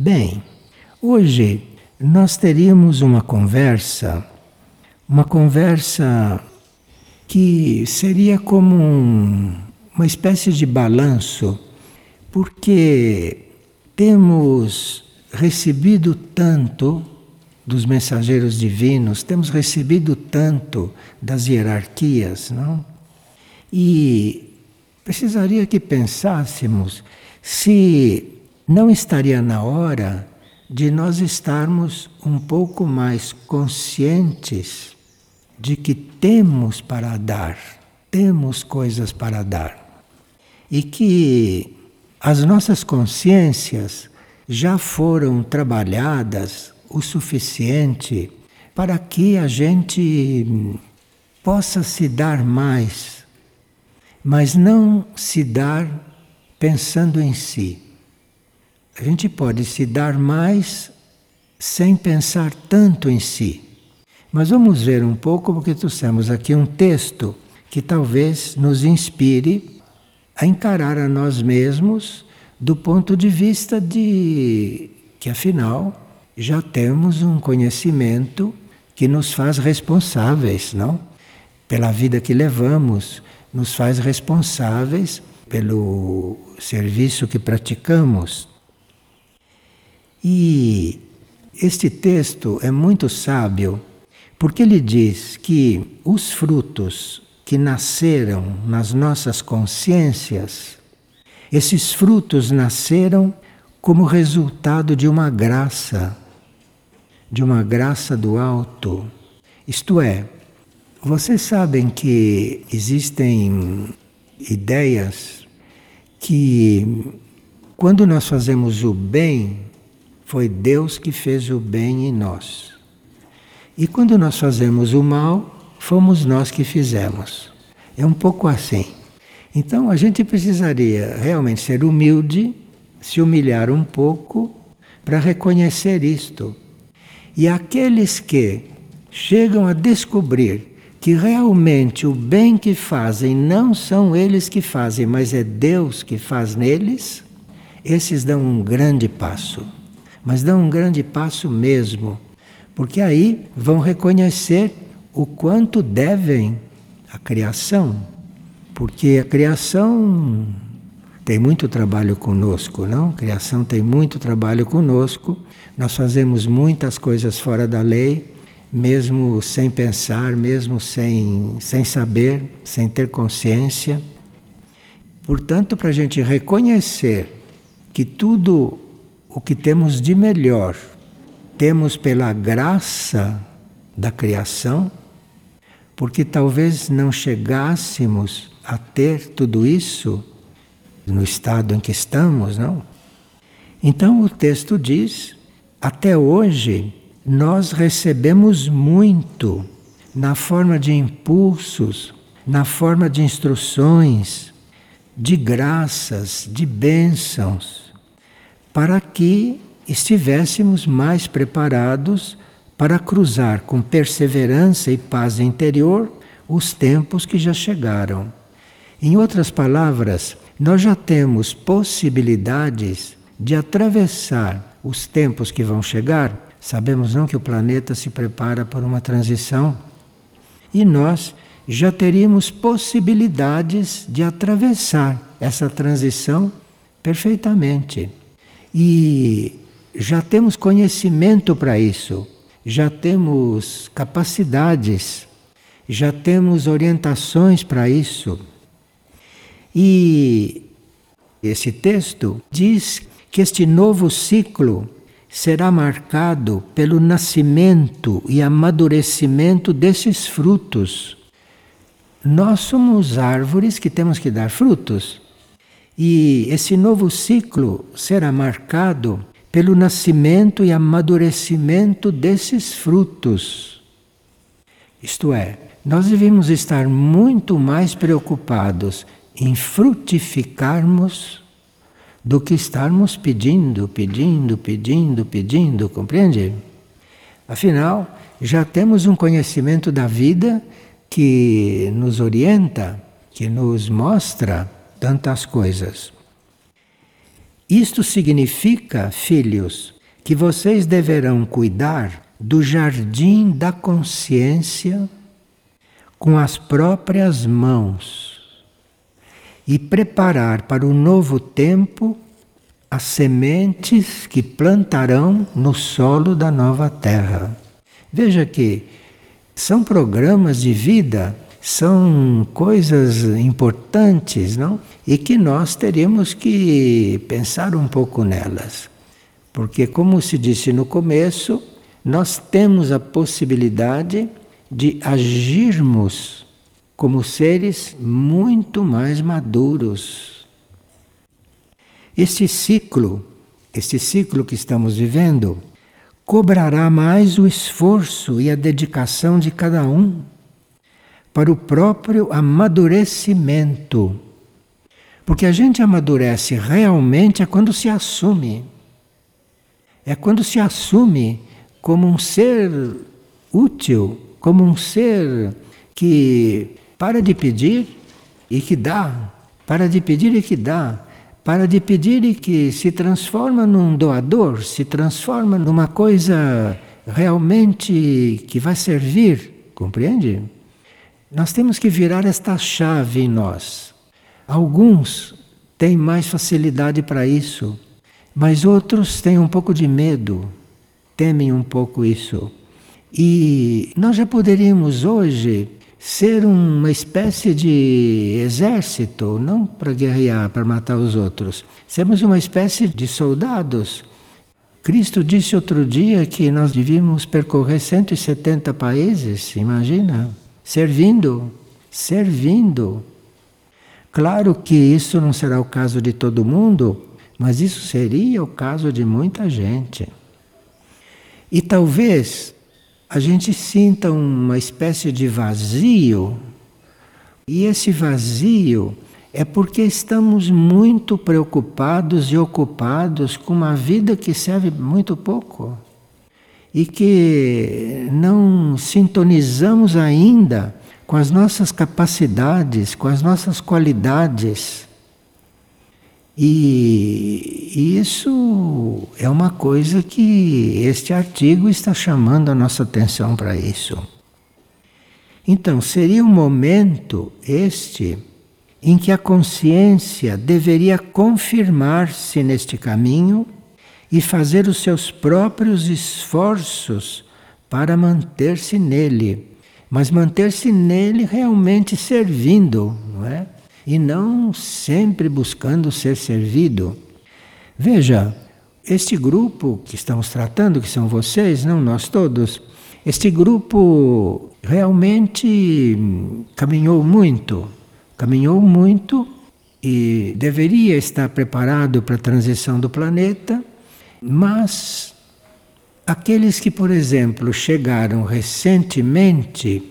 Bem, hoje nós teríamos uma conversa, uma conversa que seria como um, uma espécie de balanço, porque temos recebido tanto dos mensageiros divinos, temos recebido tanto das hierarquias, não? E precisaria que pensássemos se não estaria na hora de nós estarmos um pouco mais conscientes de que temos para dar, temos coisas para dar. E que as nossas consciências já foram trabalhadas o suficiente para que a gente possa se dar mais, mas não se dar pensando em si. A gente pode se dar mais sem pensar tanto em si. Mas vamos ver um pouco, porque trouxemos aqui um texto que talvez nos inspire a encarar a nós mesmos do ponto de vista de que, afinal, já temos um conhecimento que nos faz responsáveis, não? Pela vida que levamos, nos faz responsáveis pelo serviço que praticamos. E este texto é muito sábio porque ele diz que os frutos que nasceram nas nossas consciências, esses frutos nasceram como resultado de uma graça, de uma graça do alto. Isto é, vocês sabem que existem ideias que quando nós fazemos o bem, foi Deus que fez o bem em nós. E quando nós fazemos o mal, fomos nós que fizemos. É um pouco assim. Então a gente precisaria realmente ser humilde, se humilhar um pouco para reconhecer isto. E aqueles que chegam a descobrir que realmente o bem que fazem não são eles que fazem, mas é Deus que faz neles, esses dão um grande passo mas dão um grande passo mesmo, porque aí vão reconhecer o quanto devem à criação, porque a criação tem muito trabalho conosco, não? A criação tem muito trabalho conosco. Nós fazemos muitas coisas fora da lei, mesmo sem pensar, mesmo sem, sem saber, sem ter consciência. Portanto, para a gente reconhecer que tudo o que temos de melhor temos pela graça da criação, porque talvez não chegássemos a ter tudo isso no estado em que estamos, não? Então o texto diz: até hoje nós recebemos muito na forma de impulsos, na forma de instruções, de graças, de bênçãos para que estivéssemos mais preparados para cruzar com perseverança e paz interior os tempos que já chegaram. Em outras palavras, nós já temos possibilidades de atravessar os tempos que vão chegar. Sabemos não que o planeta se prepara para uma transição e nós já teríamos possibilidades de atravessar essa transição perfeitamente. E já temos conhecimento para isso, já temos capacidades, já temos orientações para isso. E esse texto diz que este novo ciclo será marcado pelo nascimento e amadurecimento desses frutos. Nós somos árvores que temos que dar frutos. E esse novo ciclo será marcado pelo nascimento e amadurecimento desses frutos. Isto é, nós devemos estar muito mais preocupados em frutificarmos do que estarmos pedindo, pedindo, pedindo, pedindo, compreende? Afinal, já temos um conhecimento da vida que nos orienta, que nos mostra tantas coisas. Isto significa, filhos, que vocês deverão cuidar do jardim da consciência com as próprias mãos e preparar para o novo tempo as sementes que plantarão no solo da nova terra. Veja que são programas de vida, são coisas importantes, não? E que nós teríamos que pensar um pouco nelas. Porque, como se disse no começo, nós temos a possibilidade de agirmos como seres muito mais maduros. Este ciclo, este ciclo que estamos vivendo, cobrará mais o esforço e a dedicação de cada um para o próprio amadurecimento. Porque a gente amadurece realmente é quando se assume. É quando se assume como um ser útil, como um ser que para de pedir e que dá, para de pedir e que dá, para de pedir e que se transforma num doador, se transforma numa coisa realmente que vai servir, compreende? Nós temos que virar esta chave em nós. Alguns têm mais facilidade para isso, mas outros têm um pouco de medo, temem um pouco isso. E nós já poderíamos hoje ser uma espécie de exército, não para guerrear, para matar os outros. Sermos uma espécie de soldados. Cristo disse outro dia que nós devíamos percorrer 170 países, imagina? Servindo, servindo. Claro que isso não será o caso de todo mundo, mas isso seria o caso de muita gente. E talvez a gente sinta uma espécie de vazio, e esse vazio é porque estamos muito preocupados e ocupados com uma vida que serve muito pouco e que não sintonizamos ainda com as nossas capacidades, com as nossas qualidades. E isso é uma coisa que este artigo está chamando a nossa atenção para isso. Então, seria um momento este em que a consciência deveria confirmar-se neste caminho e fazer os seus próprios esforços para manter-se nele, mas manter-se nele realmente servindo, não é? e não sempre buscando ser servido. Veja, este grupo que estamos tratando, que são vocês, não nós todos, este grupo realmente caminhou muito, caminhou muito e deveria estar preparado para a transição do planeta, mas aqueles que, por exemplo, chegaram recentemente,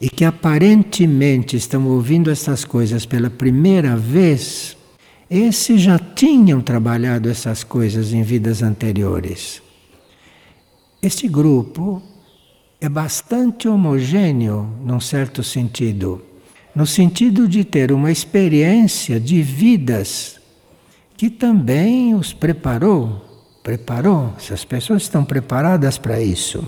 e que aparentemente estão ouvindo essas coisas pela primeira vez, esses já tinham trabalhado essas coisas em vidas anteriores. Este grupo é bastante homogêneo, num certo sentido, no sentido de ter uma experiência de vidas que também os preparou. Preparou, essas pessoas estão preparadas para isso.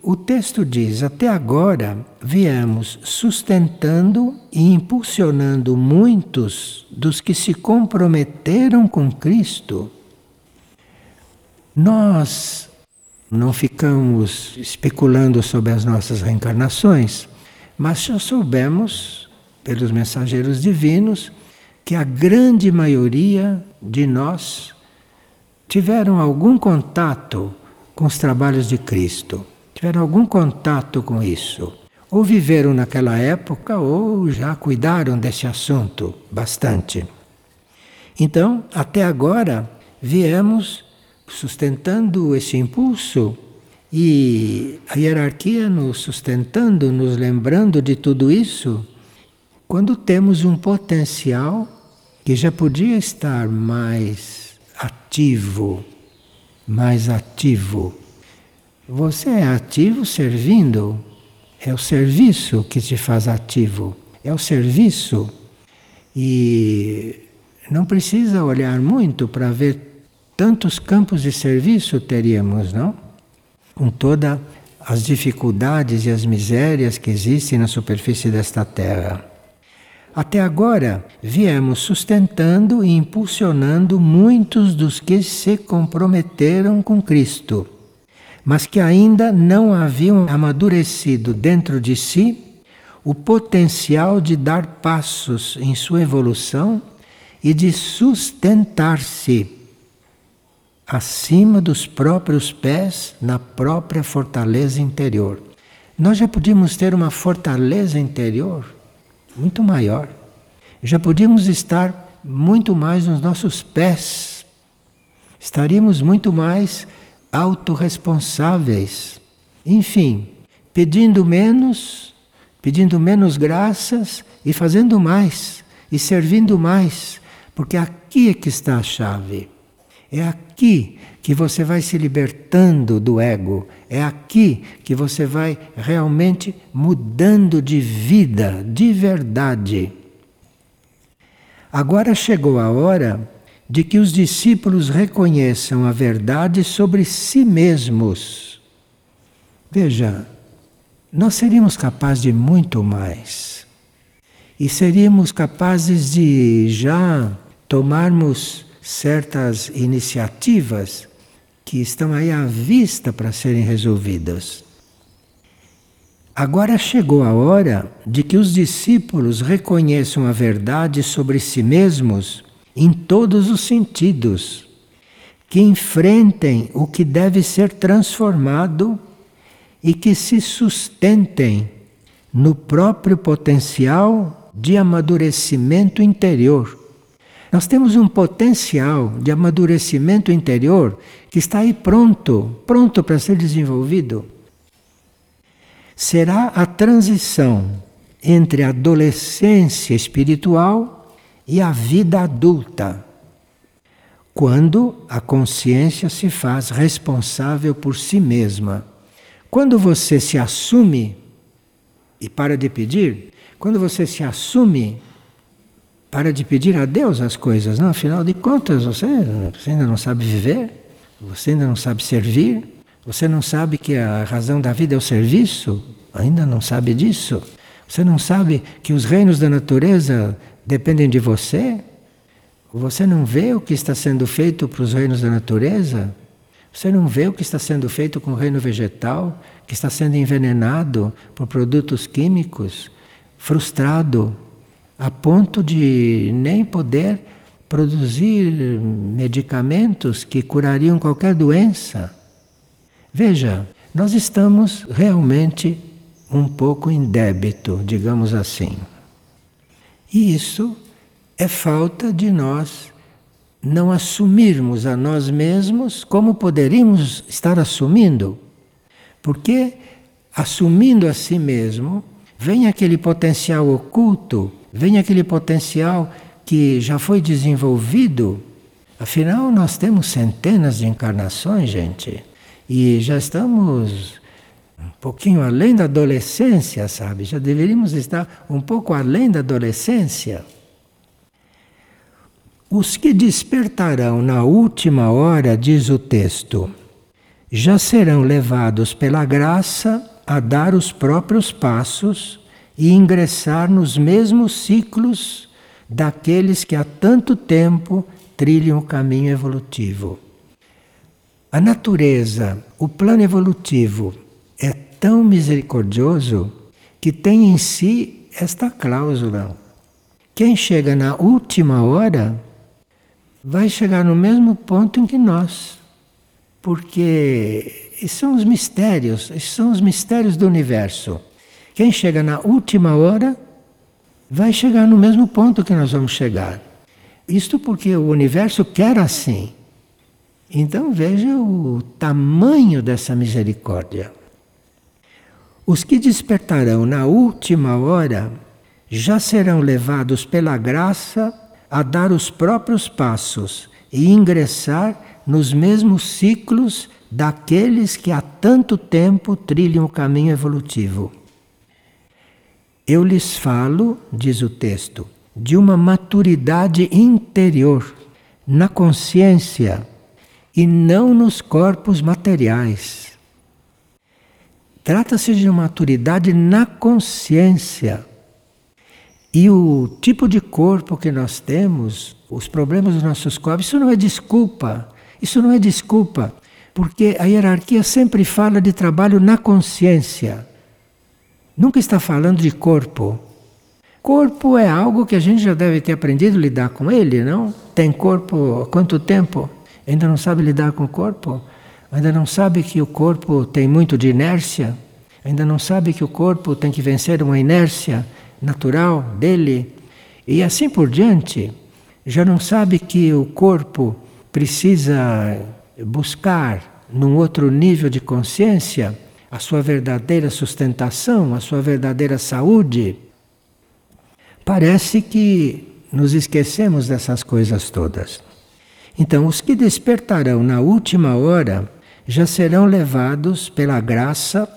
O texto diz: até agora viemos sustentando e impulsionando muitos dos que se comprometeram com Cristo. Nós não ficamos especulando sobre as nossas reencarnações, mas já soubemos, pelos mensageiros divinos, que a grande maioria de nós tiveram algum contato com os trabalhos de Cristo tiveram algum contato com isso. Ou viveram naquela época ou já cuidaram desse assunto bastante. Então, até agora, viemos sustentando esse impulso e a hierarquia nos sustentando, nos lembrando de tudo isso, quando temos um potencial que já podia estar mais ativo, mais ativo você é ativo servindo. É o serviço que te faz ativo. É o serviço. E não precisa olhar muito para ver tantos campos de serviço teríamos, não? Com todas as dificuldades e as misérias que existem na superfície desta terra. Até agora, viemos sustentando e impulsionando muitos dos que se comprometeram com Cristo, mas que ainda não haviam amadurecido dentro de si o potencial de dar passos em sua evolução e de sustentar-se acima dos próprios pés na própria fortaleza interior. Nós já podíamos ter uma fortaleza interior muito maior. Já podíamos estar muito mais nos nossos pés. Estaríamos muito mais autorresponsáveis. Enfim, pedindo menos pedindo menos graças e fazendo mais e servindo mais, porque aqui é que está a chave. É aqui que você vai se libertando do ego, é aqui que você vai realmente mudando de vida, de verdade. Agora chegou a hora de que os discípulos reconheçam a verdade sobre si mesmos. Veja, nós seríamos capazes de muito mais. E seríamos capazes de já tomarmos certas iniciativas que estão aí à vista para serem resolvidas. Agora chegou a hora de que os discípulos reconheçam a verdade sobre si mesmos em todos os sentidos, que enfrentem o que deve ser transformado e que se sustentem no próprio potencial de amadurecimento interior. Nós temos um potencial de amadurecimento interior que está aí pronto, pronto para ser desenvolvido. Será a transição entre a adolescência espiritual e a vida adulta, quando a consciência se faz responsável por si mesma quando você se assume e para de pedir, quando você se assume, para de pedir a Deus as coisas, não? Afinal de contas, você, você ainda não sabe viver, você ainda não sabe servir, você não sabe que a razão da vida é o serviço, ainda não sabe disso. Você não sabe que os reinos da natureza dependem de você? Você não vê o que está sendo feito para os reinos da natureza? Você não vê o que está sendo feito com o reino vegetal, que está sendo envenenado por produtos químicos, frustrado, a ponto de nem poder produzir medicamentos que curariam qualquer doença. Veja, nós estamos realmente um pouco em débito, digamos assim. E isso é falta de nós não assumirmos a nós mesmos como poderíamos estar assumindo. Porque assumindo a si mesmo, vem aquele potencial oculto, vem aquele potencial que já foi desenvolvido. Afinal, nós temos centenas de encarnações, gente, e já estamos um pouquinho além da adolescência, sabe? Já deveríamos estar um pouco além da adolescência. Os que despertarão na última hora, diz o texto, já serão levados pela graça a dar os próprios passos e ingressar nos mesmos ciclos daqueles que há tanto tempo trilham o caminho evolutivo. A natureza, o plano evolutivo é tão misericordioso que tem em si esta cláusula. Quem chega na última hora vai chegar no mesmo ponto em que nós. Porque são os mistérios, são os mistérios do universo. Quem chega na última hora vai chegar no mesmo ponto que nós vamos chegar. Isto porque o universo quer assim. Então veja o tamanho dessa misericórdia. Os que despertarão na última hora já serão levados pela graça a dar os próprios passos e ingressar nos mesmos ciclos daqueles que há tanto tempo trilham o caminho evolutivo. Eu lhes falo, diz o texto, de uma maturidade interior, na consciência e não nos corpos materiais. Trata-se de uma maturidade na consciência. E o tipo de corpo que nós temos, os problemas dos nossos corpos, isso não é desculpa. Isso não é desculpa, porque a hierarquia sempre fala de trabalho na consciência. Nunca está falando de corpo. Corpo é algo que a gente já deve ter aprendido a lidar com ele, não? Tem corpo há quanto tempo? Ainda não sabe lidar com o corpo? Ainda não sabe que o corpo tem muito de inércia? Ainda não sabe que o corpo tem que vencer uma inércia natural dele? E assim por diante. Já não sabe que o corpo precisa buscar num outro nível de consciência a sua verdadeira sustentação, a sua verdadeira saúde? Parece que nos esquecemos dessas coisas todas. Então, os que despertarão na última hora já serão levados pela graça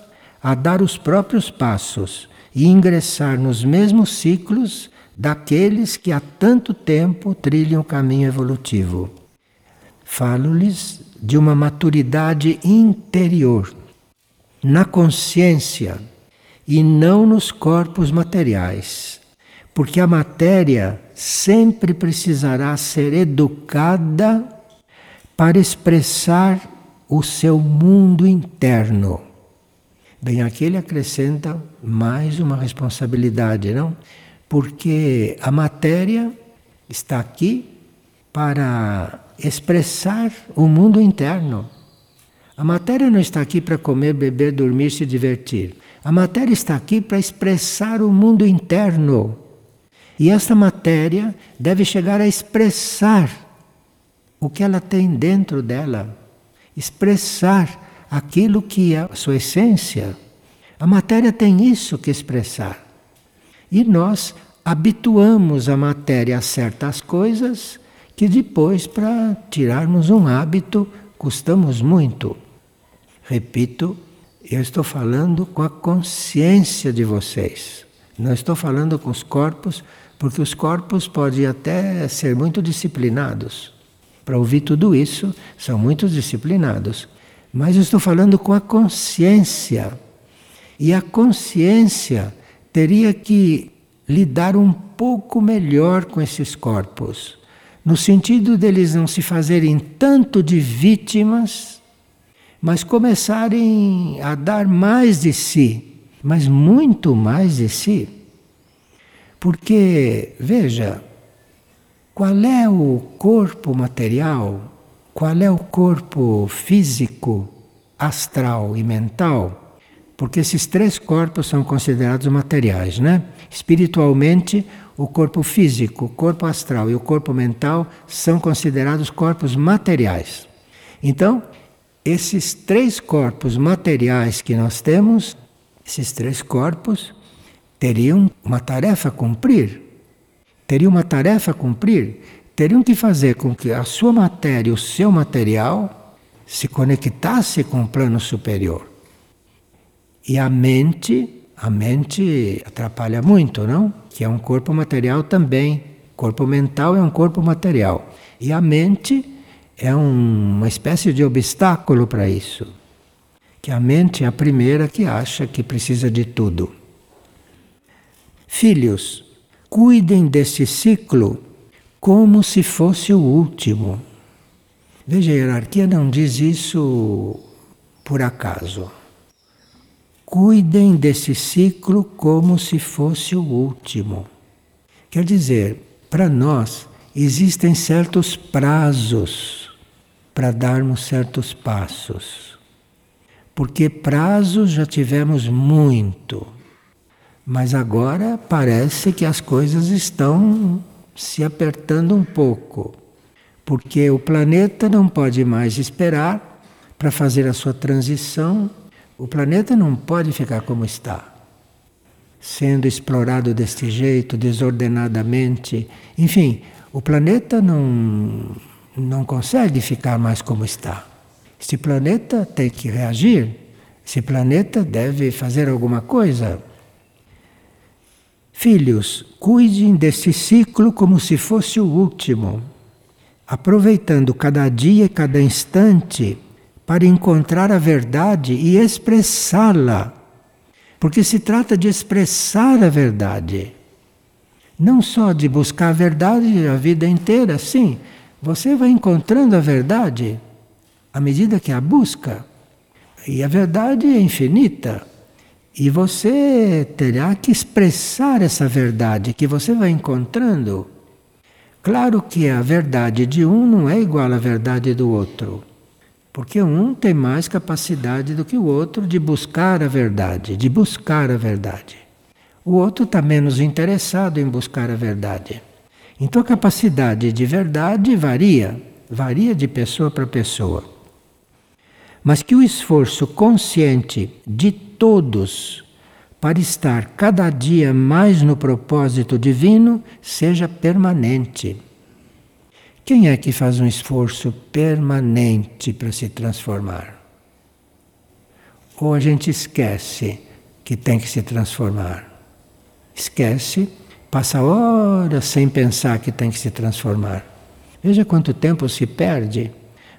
a dar os próprios passos e ingressar nos mesmos ciclos daqueles que há tanto tempo trilham o caminho evolutivo. Falo-lhes de uma maturidade interior, na consciência e não nos corpos materiais porque a matéria sempre precisará ser educada para expressar o seu mundo interno. Bem, aqui ele acrescenta mais uma responsabilidade, não? Porque a matéria está aqui para expressar o mundo interno. A matéria não está aqui para comer, beber, dormir, se divertir. A matéria está aqui para expressar o mundo interno. E esta matéria deve chegar a expressar o que ela tem dentro dela, expressar aquilo que é a sua essência. A matéria tem isso que expressar. E nós habituamos a matéria a certas coisas que depois, para tirarmos um hábito, custamos muito. Repito, eu estou falando com a consciência de vocês. Não estou falando com os corpos porque os corpos podem até ser muito disciplinados. Para ouvir tudo isso, são muito disciplinados. Mas eu estou falando com a consciência. E a consciência teria que lidar um pouco melhor com esses corpos, no sentido deles não se fazerem tanto de vítimas, mas começarem a dar mais de si, mas muito mais de si. Porque, veja, qual é o corpo material, qual é o corpo físico, astral e mental? Porque esses três corpos são considerados materiais, né? Espiritualmente, o corpo físico, o corpo astral e o corpo mental são considerados corpos materiais. Então, esses três corpos materiais que nós temos, esses três corpos, teriam uma tarefa a cumprir. Teriam uma tarefa a cumprir. Teriam que fazer com que a sua matéria, o seu material, se conectasse com o plano superior. E a mente, a mente atrapalha muito, não? Que é um corpo material também. Corpo mental é um corpo material. E a mente é um, uma espécie de obstáculo para isso. Que a mente é a primeira que acha que precisa de tudo. Filhos, cuidem deste ciclo como se fosse o último. Veja, a hierarquia não diz isso por acaso. Cuidem desse ciclo como se fosse o último. Quer dizer, para nós existem certos prazos para darmos certos passos. Porque prazos já tivemos muito. Mas agora parece que as coisas estão se apertando um pouco, porque o planeta não pode mais esperar para fazer a sua transição. O planeta não pode ficar como está, sendo explorado deste jeito, desordenadamente. Enfim, o planeta não, não consegue ficar mais como está. Este planeta tem que reagir. Esse planeta deve fazer alguma coisa Filhos, cuidem deste ciclo como se fosse o último, aproveitando cada dia e cada instante para encontrar a verdade e expressá-la. Porque se trata de expressar a verdade. Não só de buscar a verdade a vida inteira, sim, você vai encontrando a verdade à medida que a busca. E a verdade é infinita. E você terá que expressar essa verdade que você vai encontrando. Claro que a verdade de um não é igual à verdade do outro. Porque um tem mais capacidade do que o outro de buscar a verdade, de buscar a verdade. O outro está menos interessado em buscar a verdade. Então a capacidade de verdade varia, varia de pessoa para pessoa. Mas que o esforço consciente de todos para estar cada dia mais no propósito divino seja permanente. Quem é que faz um esforço permanente para se transformar? Ou a gente esquece que tem que se transformar? Esquece, passa horas sem pensar que tem que se transformar. Veja quanto tempo se perde.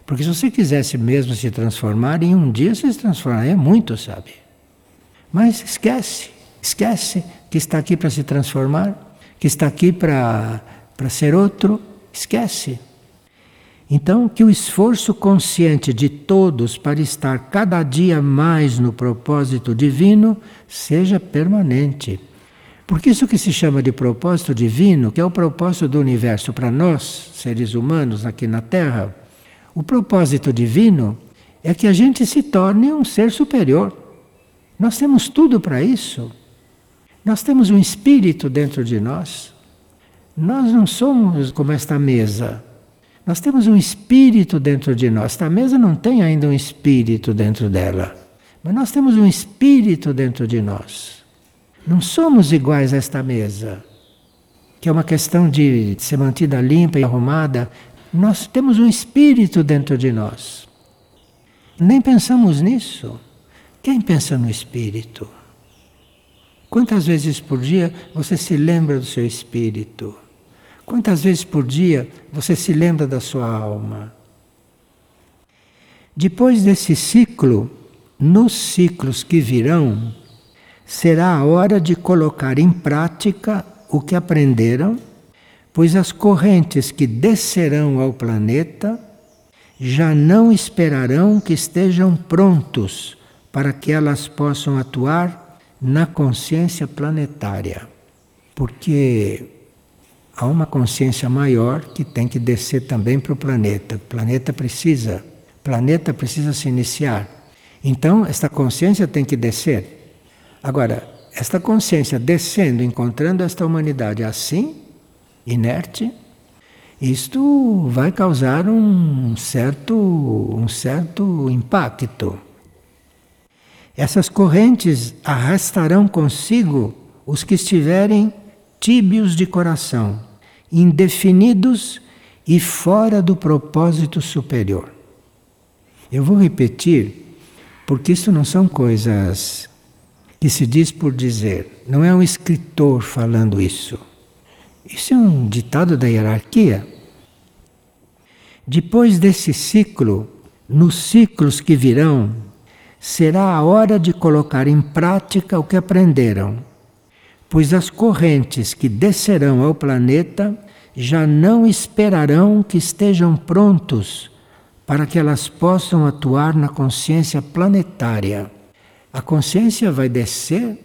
Porque se você quisesse mesmo se transformar, em um dia você se transformaria muito, sabe? Mas esquece, esquece que está aqui para se transformar, que está aqui para ser outro, esquece. Então, que o esforço consciente de todos para estar cada dia mais no propósito divino seja permanente. Porque isso que se chama de propósito divino, que é o propósito do universo para nós, seres humanos aqui na Terra, o propósito divino é que a gente se torne um ser superior. Nós temos tudo para isso. Nós temos um espírito dentro de nós. Nós não somos como esta mesa. Nós temos um espírito dentro de nós. Esta mesa não tem ainda um espírito dentro dela. Mas nós temos um espírito dentro de nós. Não somos iguais a esta mesa, que é uma questão de ser mantida limpa e arrumada. Nós temos um espírito dentro de nós. Nem pensamos nisso. Quem pensa no espírito? Quantas vezes por dia você se lembra do seu espírito? Quantas vezes por dia você se lembra da sua alma? Depois desse ciclo, nos ciclos que virão, será a hora de colocar em prática o que aprenderam, pois as correntes que descerão ao planeta já não esperarão que estejam prontos para que elas possam atuar na consciência planetária. Porque há uma consciência maior que tem que descer também para o planeta. O planeta precisa, o planeta precisa se iniciar. Então, esta consciência tem que descer. Agora, esta consciência descendo, encontrando esta humanidade assim, inerte, isto vai causar um certo, um certo impacto. Essas correntes arrastarão consigo os que estiverem tíbios de coração, indefinidos e fora do propósito superior. Eu vou repetir, porque isso não são coisas que se diz por dizer, não é um escritor falando isso. Isso é um ditado da hierarquia. Depois desse ciclo, nos ciclos que virão, será a hora de colocar em prática o que aprenderam, pois as correntes que descerão ao planeta já não esperarão que estejam prontos para que elas possam atuar na consciência planetária. A consciência vai descer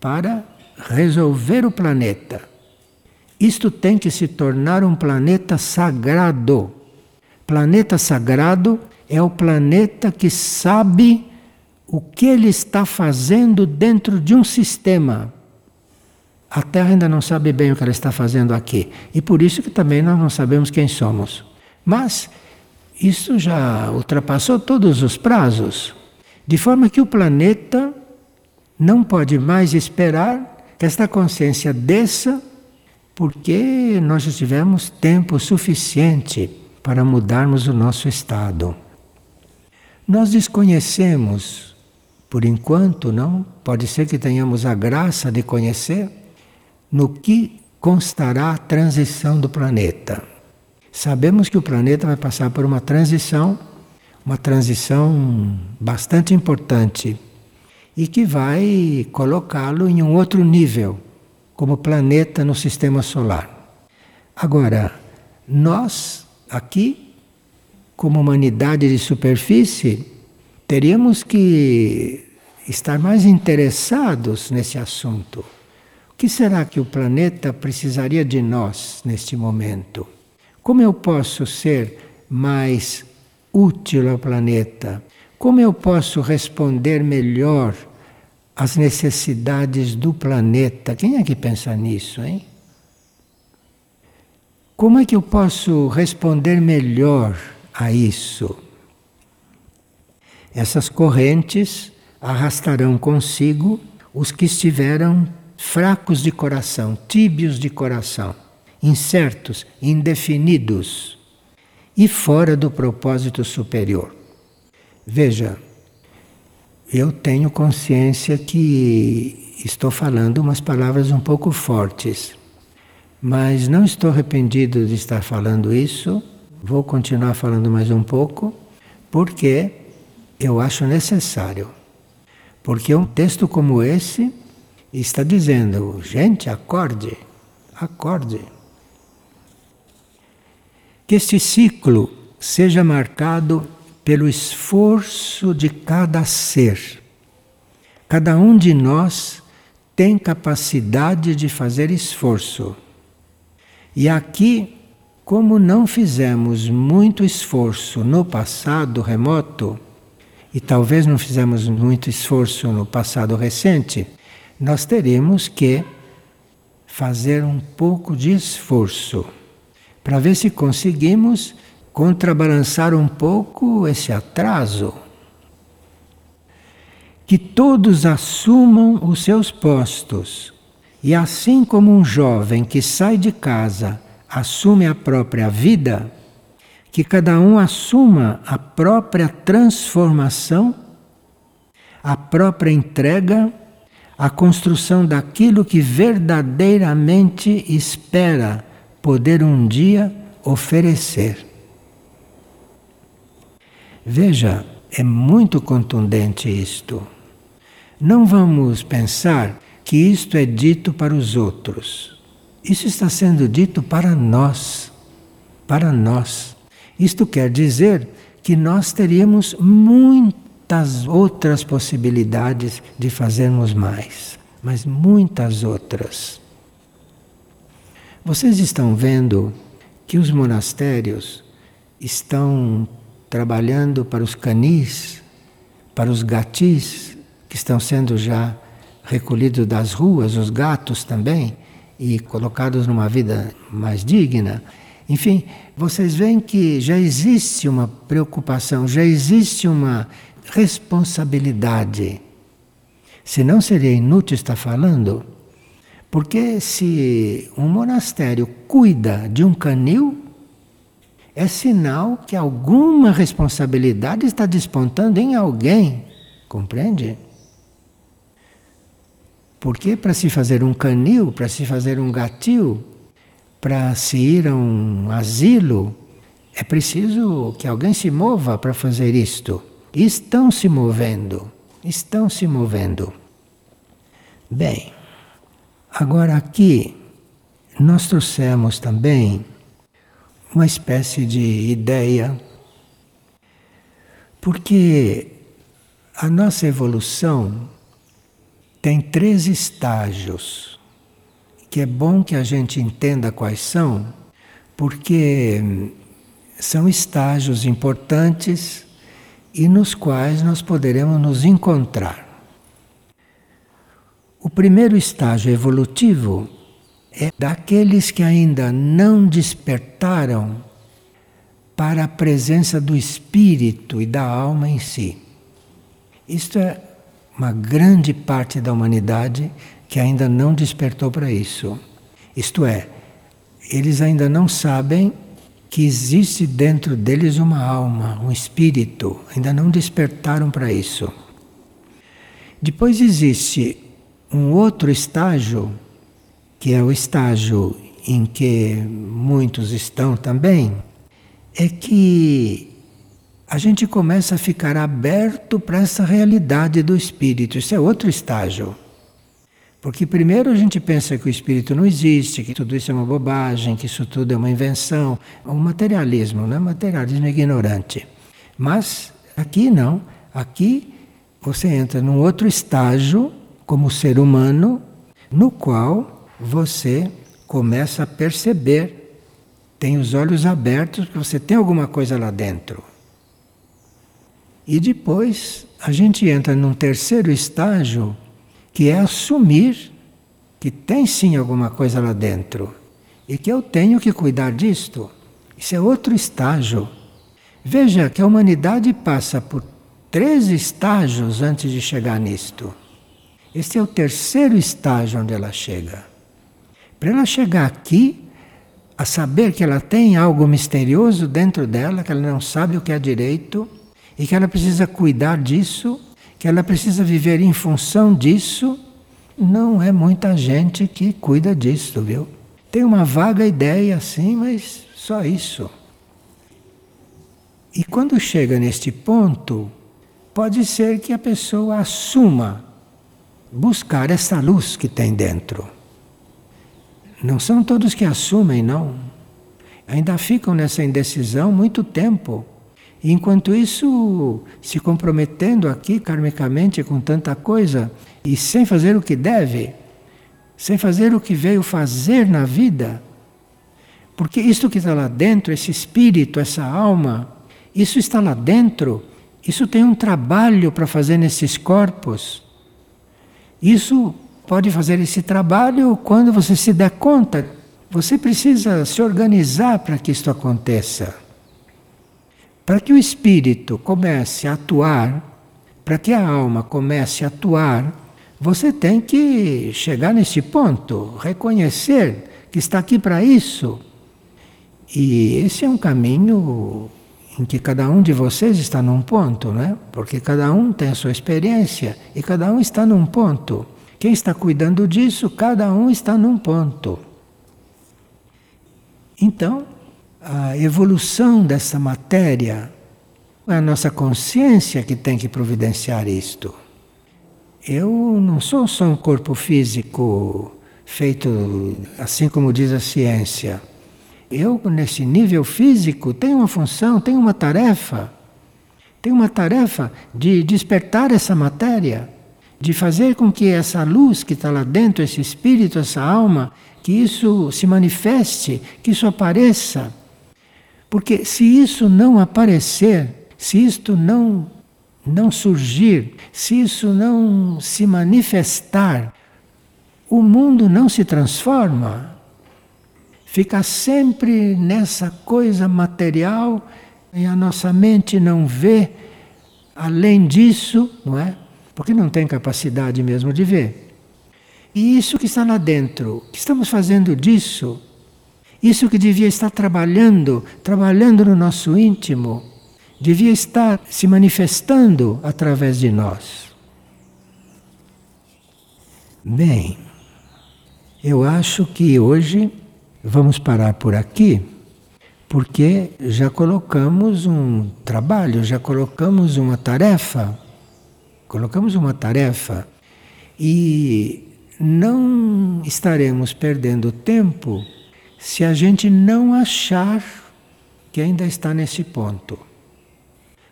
para resolver o planeta. Isto tem que se tornar um planeta sagrado. Planeta sagrado é o planeta que sabe o que ele está fazendo dentro de um sistema. A Terra ainda não sabe bem o que ela está fazendo aqui. E por isso que também nós não sabemos quem somos. Mas isso já ultrapassou todos os prazos. De forma que o planeta não pode mais esperar que esta consciência desça, porque nós já tivemos tempo suficiente para mudarmos o nosso estado. Nós desconhecemos por enquanto, não. Pode ser que tenhamos a graça de conhecer. no que constará a transição do planeta. Sabemos que o planeta vai passar por uma transição, uma transição bastante importante e que vai colocá-lo em um outro nível, como planeta no sistema solar. Agora, nós aqui, como humanidade de superfície, teríamos que estar mais interessados nesse assunto. O que será que o planeta precisaria de nós neste momento? Como eu posso ser mais útil ao planeta? Como eu posso responder melhor às necessidades do planeta? Quem é que pensa nisso, hein? Como é que eu posso responder melhor a isso? Essas correntes arrastarão consigo os que estiveram fracos de coração, tíbios de coração, incertos, indefinidos e fora do propósito superior. Veja, eu tenho consciência que estou falando umas palavras um pouco fortes, mas não estou arrependido de estar falando isso. Vou continuar falando mais um pouco, porque eu acho necessário. Porque um texto como esse está dizendo: gente, acorde, acorde. Que este ciclo seja marcado pelo esforço de cada ser. Cada um de nós tem capacidade de fazer esforço. E aqui, como não fizemos muito esforço no passado remoto, e talvez não fizemos muito esforço no passado recente, nós teremos que fazer um pouco de esforço para ver se conseguimos contrabalançar um pouco esse atraso. Que todos assumam os seus postos. E assim como um jovem que sai de casa assume a própria vida, que cada um assuma a própria transformação, a própria entrega, a construção daquilo que verdadeiramente espera poder um dia oferecer. Veja, é muito contundente isto. Não vamos pensar que isto é dito para os outros. Isso está sendo dito para nós. Para nós. Isto quer dizer que nós teríamos muitas outras possibilidades de fazermos mais, mas muitas outras. Vocês estão vendo que os monastérios estão trabalhando para os canis, para os gatis que estão sendo já recolhidos das ruas, os gatos também, e colocados numa vida mais digna. Enfim, vocês veem que já existe uma preocupação, já existe uma responsabilidade. Senão seria inútil estar falando. Porque se um monastério cuida de um canil, é sinal que alguma responsabilidade está despontando em alguém. Compreende? Porque para se fazer um canil, para se fazer um gatil, para se ir a um asilo, é preciso que alguém se mova para fazer isto. E estão se movendo, estão se movendo. Bem, agora aqui nós trouxemos também uma espécie de ideia, porque a nossa evolução tem três estágios, que é bom que a gente entenda quais são, porque são estágios importantes e nos quais nós poderemos nos encontrar. O primeiro estágio evolutivo é daqueles que ainda não despertaram para a presença do espírito e da alma em si. Isto é uma grande parte da humanidade que ainda não despertou para isso. Isto é, eles ainda não sabem que existe dentro deles uma alma, um espírito, ainda não despertaram para isso. Depois existe um outro estágio que é o estágio em que muitos estão também, é que a gente começa a ficar aberto para essa realidade do espírito. Isso é outro estágio. Porque primeiro a gente pensa que o espírito não existe, que tudo isso é uma bobagem, que isso tudo é uma invenção, um materialismo, né? materialismo ignorante. Mas aqui não. Aqui você entra num outro estágio como ser humano, no qual você começa a perceber, tem os olhos abertos, que você tem alguma coisa lá dentro. E depois a gente entra num terceiro estágio, que é assumir que tem sim alguma coisa lá dentro e que eu tenho que cuidar disto. Isso é outro estágio. Veja que a humanidade passa por três estágios antes de chegar nisto. Este é o terceiro estágio onde ela chega. Para ela chegar aqui, a saber que ela tem algo misterioso dentro dela, que ela não sabe o que é direito, e que ela precisa cuidar disso, que ela precisa viver em função disso, não é muita gente que cuida disso, viu? Tem uma vaga ideia assim, mas só isso. E quando chega neste ponto, pode ser que a pessoa assuma buscar essa luz que tem dentro. Não são todos que assumem, não. Ainda ficam nessa indecisão muito tempo. E enquanto isso, se comprometendo aqui karmicamente com tanta coisa e sem fazer o que deve, sem fazer o que veio fazer na vida, porque isto que está lá dentro, esse espírito, essa alma, isso está lá dentro, isso tem um trabalho para fazer nesses corpos. Isso pode fazer esse trabalho quando você se der conta. Você precisa se organizar para que isto aconteça. Para que o espírito comece a atuar, para que a alma comece a atuar, você tem que chegar nesse ponto, reconhecer que está aqui para isso. E esse é um caminho em que cada um de vocês está num ponto, né? Porque cada um tem a sua experiência e cada um está num ponto. Quem está cuidando disso, cada um está num ponto. Então, a evolução dessa matéria, é a nossa consciência que tem que providenciar isto. Eu não sou só um corpo físico feito assim como diz a ciência. Eu, nesse nível físico, tenho uma função, tenho uma tarefa. Tenho uma tarefa de despertar essa matéria, de fazer com que essa luz que está lá dentro, esse espírito, essa alma, que isso se manifeste, que isso apareça porque se isso não aparecer, se isto não não surgir, se isso não se manifestar, o mundo não se transforma. Fica sempre nessa coisa material e a nossa mente não vê além disso, não é? Porque não tem capacidade mesmo de ver. E isso que está lá dentro, que estamos fazendo disso, isso que devia estar trabalhando, trabalhando no nosso íntimo, devia estar se manifestando através de nós. Bem, eu acho que hoje vamos parar por aqui, porque já colocamos um trabalho, já colocamos uma tarefa, colocamos uma tarefa e não estaremos perdendo tempo se a gente não achar que ainda está nesse ponto.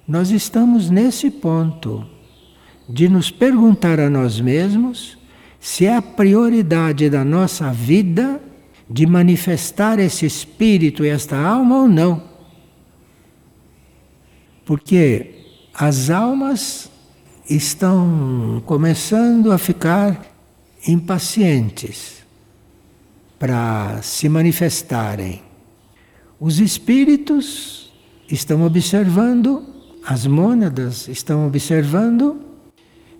Nós estamos nesse ponto de nos perguntar a nós mesmos se é a prioridade da nossa vida de manifestar esse espírito e esta alma ou não. Porque as almas estão começando a ficar impacientes para se manifestarem. Os espíritos estão observando, as mônadas estão observando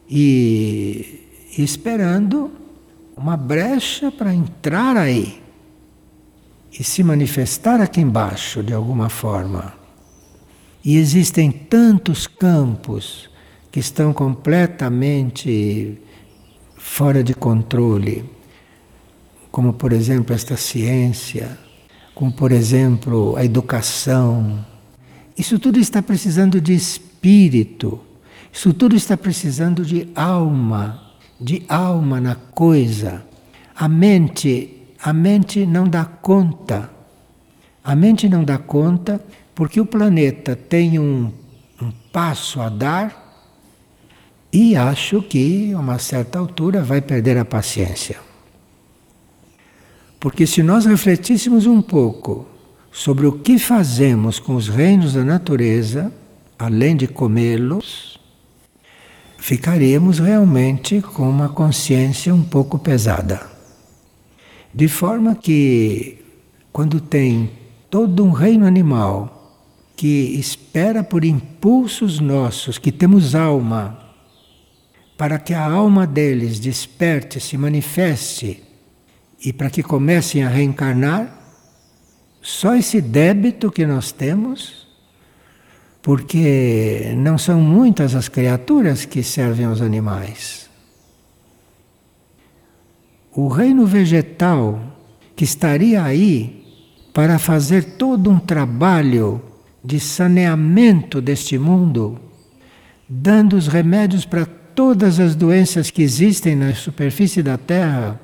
e esperando uma brecha para entrar aí e se manifestar aqui embaixo de alguma forma. E existem tantos campos que estão completamente fora de controle como por exemplo esta ciência, como por exemplo a educação. Isso tudo está precisando de espírito, isso tudo está precisando de alma, de alma na coisa. A mente, a mente não dá conta. A mente não dá conta porque o planeta tem um, um passo a dar e acho que a uma certa altura vai perder a paciência. Porque se nós refletíssemos um pouco sobre o que fazemos com os reinos da natureza, além de comê-los, ficaríamos realmente com uma consciência um pouco pesada. De forma que, quando tem todo um reino animal que espera por impulsos nossos, que temos alma, para que a alma deles desperte, se manifeste e para que comecem a reencarnar, só esse débito que nós temos, porque não são muitas as criaturas que servem aos animais. O reino vegetal que estaria aí para fazer todo um trabalho de saneamento deste mundo, dando os remédios para todas as doenças que existem na superfície da Terra,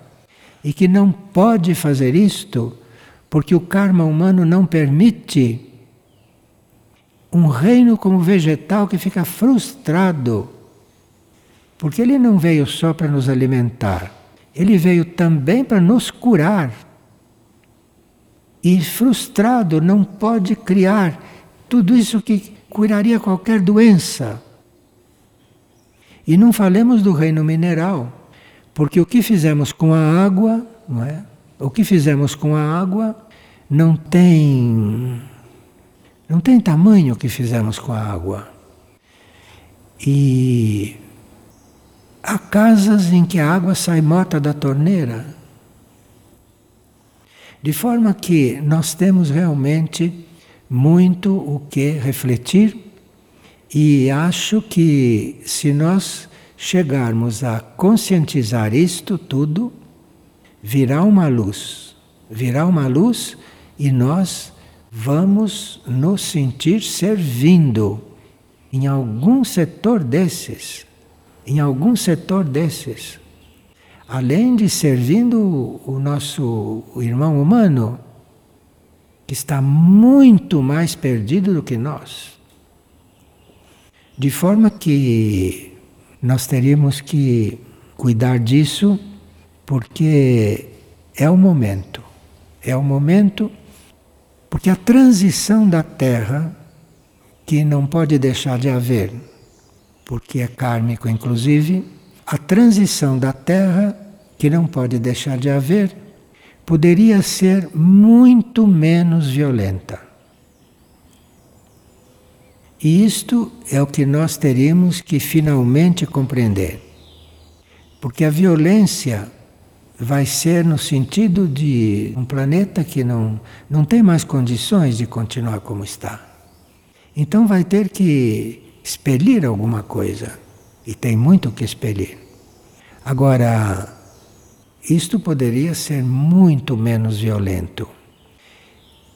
e que não pode fazer isto porque o karma humano não permite. Um reino como vegetal que fica frustrado, porque ele não veio só para nos alimentar, ele veio também para nos curar. E frustrado não pode criar tudo isso que curaria qualquer doença. E não falemos do reino mineral porque o que fizemos com a água, não é? O que fizemos com a água não tem não tem tamanho o que fizemos com a água. E há casas em que a água sai morta da torneira. De forma que nós temos realmente muito o que refletir e acho que se nós chegarmos a conscientizar isto tudo, virá uma luz. Virá uma luz e nós vamos nos sentir servindo em algum setor desses. Em algum setor desses. Além de servindo o nosso irmão humano, que está muito mais perdido do que nós. De forma que nós teríamos que cuidar disso porque é o momento. É o momento porque a transição da Terra, que não pode deixar de haver, porque é kármico inclusive, a transição da Terra, que não pode deixar de haver, poderia ser muito menos violenta. E isto é o que nós teríamos que finalmente compreender. Porque a violência vai ser no sentido de um planeta que não, não tem mais condições de continuar como está. Então vai ter que expelir alguma coisa. E tem muito que expelir. Agora, isto poderia ser muito menos violento.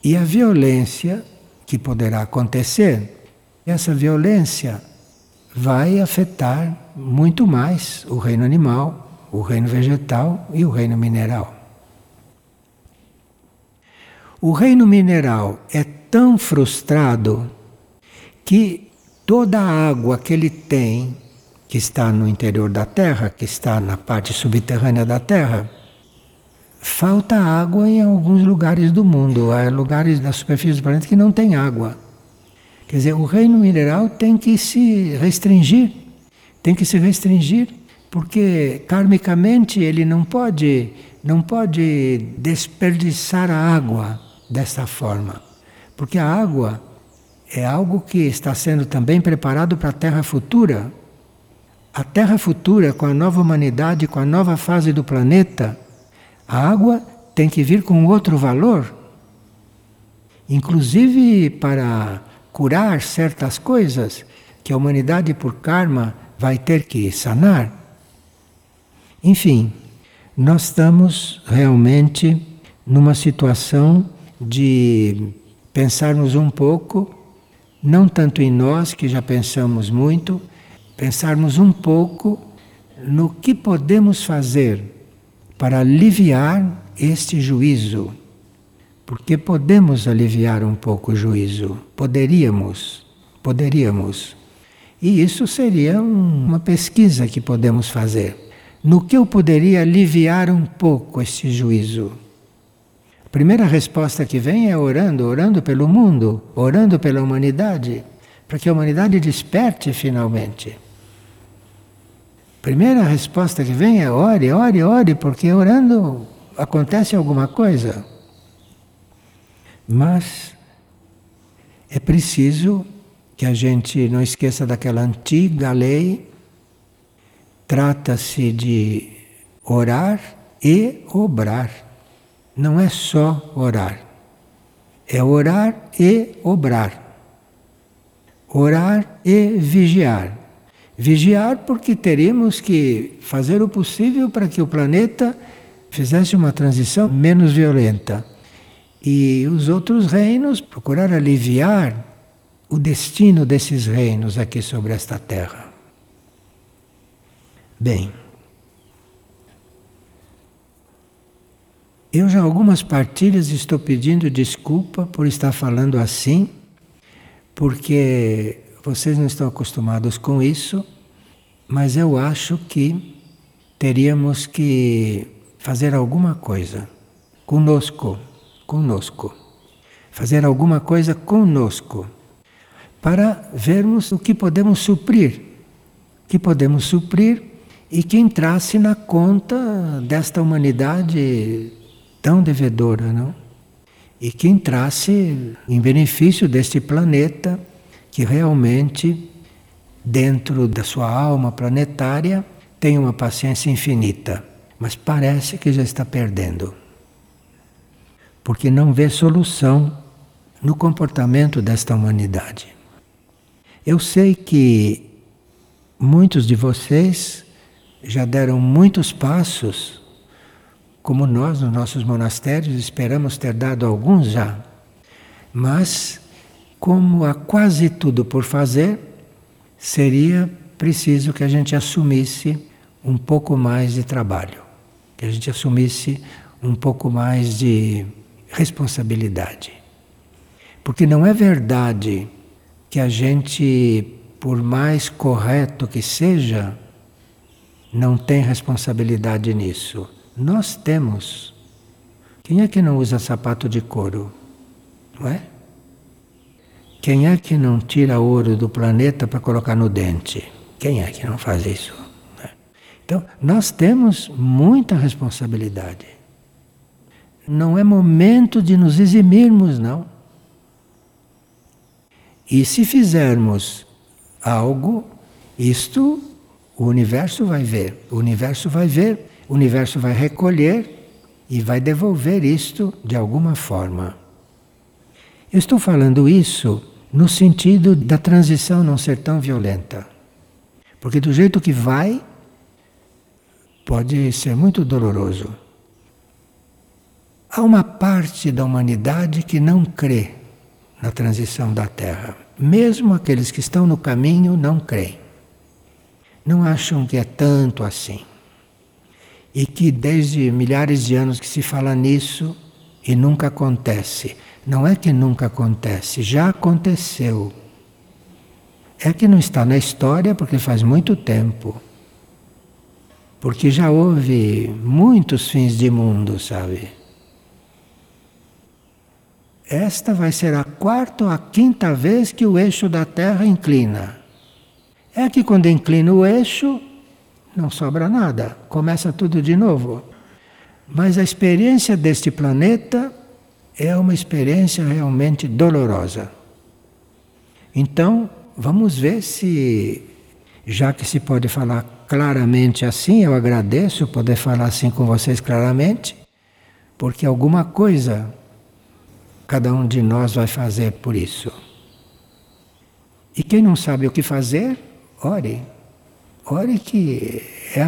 E a violência que poderá acontecer essa violência vai afetar muito mais o reino animal, o reino vegetal e o reino mineral. O reino mineral é tão frustrado que toda a água que ele tem, que está no interior da Terra, que está na parte subterrânea da Terra, falta água em alguns lugares do mundo. Há lugares na superfície do planeta que não tem água. Quer dizer, o reino mineral tem que se restringir, tem que se restringir, porque karmicamente ele não pode, não pode desperdiçar a água dessa forma, porque a água é algo que está sendo também preparado para a Terra futura. A Terra futura, com a nova humanidade, com a nova fase do planeta, a água tem que vir com outro valor, inclusive para curar certas coisas que a humanidade, por karma, vai ter que sanar. Enfim, nós estamos realmente numa situação de pensarmos um pouco, não tanto em nós, que já pensamos muito, pensarmos um pouco no que podemos fazer para aliviar este juízo. Porque podemos aliviar um pouco o juízo, poderíamos, poderíamos. E isso seria uma pesquisa que podemos fazer. No que eu poderia aliviar um pouco este juízo? Primeira resposta que vem é orando, orando pelo mundo, orando pela humanidade, para que a humanidade desperte finalmente. Primeira resposta que vem é ore, ore, ore, porque orando acontece alguma coisa. Mas é preciso que a gente não esqueça daquela antiga lei. Trata-se de orar e obrar. Não é só orar. É orar e obrar. Orar e vigiar. Vigiar porque teremos que fazer o possível para que o planeta fizesse uma transição menos violenta. E os outros reinos procurar aliviar o destino desses reinos aqui sobre esta terra. Bem, eu já algumas partilhas estou pedindo desculpa por estar falando assim, porque vocês não estão acostumados com isso, mas eu acho que teríamos que fazer alguma coisa conosco, conosco. Fazer alguma coisa conosco para vermos o que podemos suprir, que podemos suprir e que entrasse na conta desta humanidade tão devedora, não? E que entrasse em benefício deste planeta que realmente, dentro da sua alma planetária, tem uma paciência infinita, mas parece que já está perdendo. Porque não vê solução no comportamento desta humanidade. Eu sei que muitos de vocês já deram muitos passos, como nós nos nossos monastérios esperamos ter dado alguns já. Mas, como há quase tudo por fazer, seria preciso que a gente assumisse um pouco mais de trabalho, que a gente assumisse um pouco mais de responsabilidade. Porque não é verdade que a gente, por mais correto que seja, não tem responsabilidade nisso. Nós temos. Quem é que não usa sapato de couro? Não é? Quem é que não tira ouro do planeta para colocar no dente? Quem é que não faz isso? É? Então, nós temos muita responsabilidade. Não é momento de nos eximirmos, não. E se fizermos algo, isto o universo vai ver. O universo vai ver, o universo vai recolher e vai devolver isto de alguma forma. Eu estou falando isso no sentido da transição não ser tão violenta. Porque do jeito que vai, pode ser muito doloroso. Há uma parte da humanidade que não crê na transição da Terra. Mesmo aqueles que estão no caminho não creem. Não acham que é tanto assim. E que desde milhares de anos que se fala nisso e nunca acontece. Não é que nunca acontece, já aconteceu. É que não está na história porque faz muito tempo. Porque já houve muitos fins de mundo, sabe? Esta vai ser a quarta ou a quinta vez que o eixo da Terra inclina. É que quando inclina o eixo, não sobra nada, começa tudo de novo. Mas a experiência deste planeta é uma experiência realmente dolorosa. Então, vamos ver se, já que se pode falar claramente assim, eu agradeço poder falar assim com vocês claramente, porque alguma coisa cada um de nós vai fazer por isso. E quem não sabe o que fazer, ore. Ore que é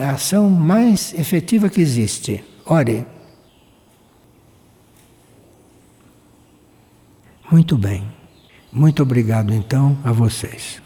a ação mais efetiva que existe. Ore. Muito bem. Muito obrigado então a vocês.